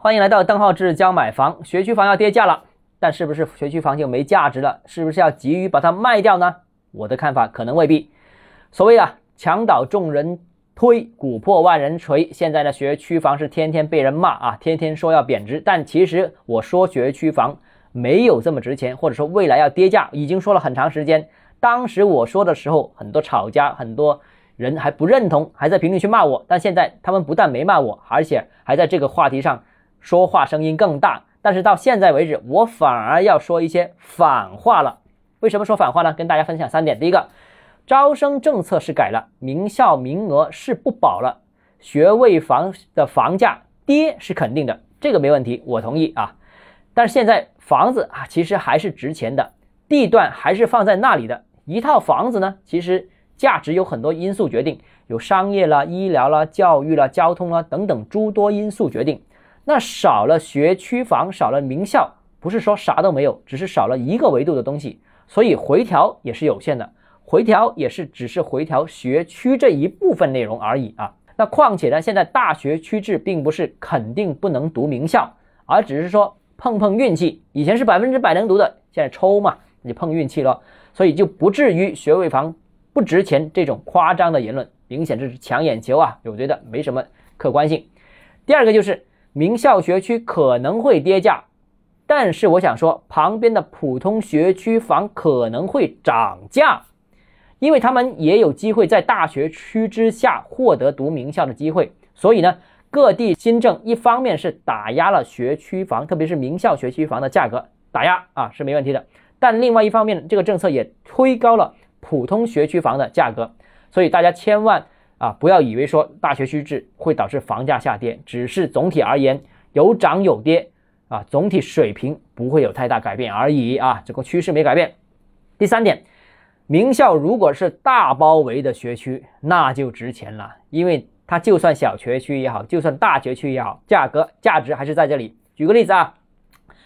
欢迎来到邓浩志教买房。学区房要跌价了，但是不是学区房就没价值了？是不是要急于把它卖掉呢？我的看法可能未必。所谓啊，墙倒众人推，鼓破万人锤。现在的学区房是天天被人骂啊，天天说要贬值，但其实我说学区房没有这么值钱，或者说未来要跌价，已经说了很长时间。当时我说的时候，很多炒家，很多。人还不认同，还在评论区骂我，但现在他们不但没骂我，而且还在这个话题上说话声音更大。但是到现在为止，我反而要说一些反话了。为什么说反话呢？跟大家分享三点。第一个，招生政策是改了，名校名额是不保了，学位房的房价跌是肯定的，这个没问题，我同意啊。但是现在房子啊，其实还是值钱的，地段还是放在那里的，一套房子呢，其实。价值有很多因素决定，有商业啦、医疗啦、教育啦、交通啦等等诸多因素决定。那少了学区房，少了名校，不是说啥都没有，只是少了一个维度的东西，所以回调也是有限的。回调也是只是回调学区这一部分内容而已啊。那况且呢，现在大学区制并不是肯定不能读名校，而只是说碰碰运气。以前是百分之百能读的，现在抽嘛，你碰运气了，所以就不至于学位房。不值钱这种夸张的言论，明显这是抢眼球啊！我觉得没什么客观性。第二个就是名校学区可能会跌价，但是我想说，旁边的普通学区房可能会涨价，因为他们也有机会在大学区之下获得读名校的机会。所以呢，各地新政一方面是打压了学区房，特别是名校学区房的价格，打压啊是没问题的。但另外一方面，这个政策也推高了。普通学区房的价格，所以大家千万啊不要以为说大学区制会导致房价下跌，只是总体而言有涨有跌啊，总体水平不会有太大改变而已啊，这个趋势没改变。第三点，名校如果是大包围的学区，那就值钱了，因为它就算小学区也好，就算大学区也好，价格价值还是在这里。举个例子啊，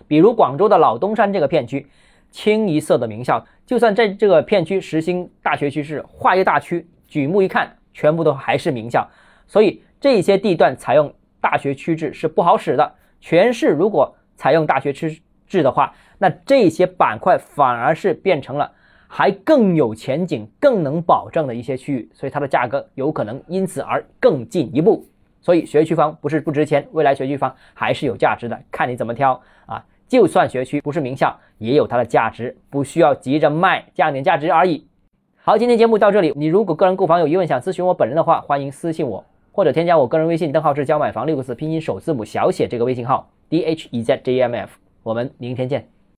比如广州的老东山这个片区。清一色的名校，就算在这个片区实行大学区制，划一大区，举目一看，全部都还是名校。所以这些地段采用大学区制是不好使的。全市如果采用大学区制的话，那这些板块反而是变成了还更有前景、更能保证的一些区域，所以它的价格有可能因此而更进一步。所以学区房不是不值钱，未来学区房还是有价值的，看你怎么挑啊。就算学区不是名校，也有它的价值，不需要急着卖，降点价值而已。好，今天节目到这里。你如果个人购房有疑问，想咨询我本人的话，欢迎私信我，或者添加我个人微信邓浩志教买房六个字拼音首字母小写这个微信号 d h e z j m f。我们明天见。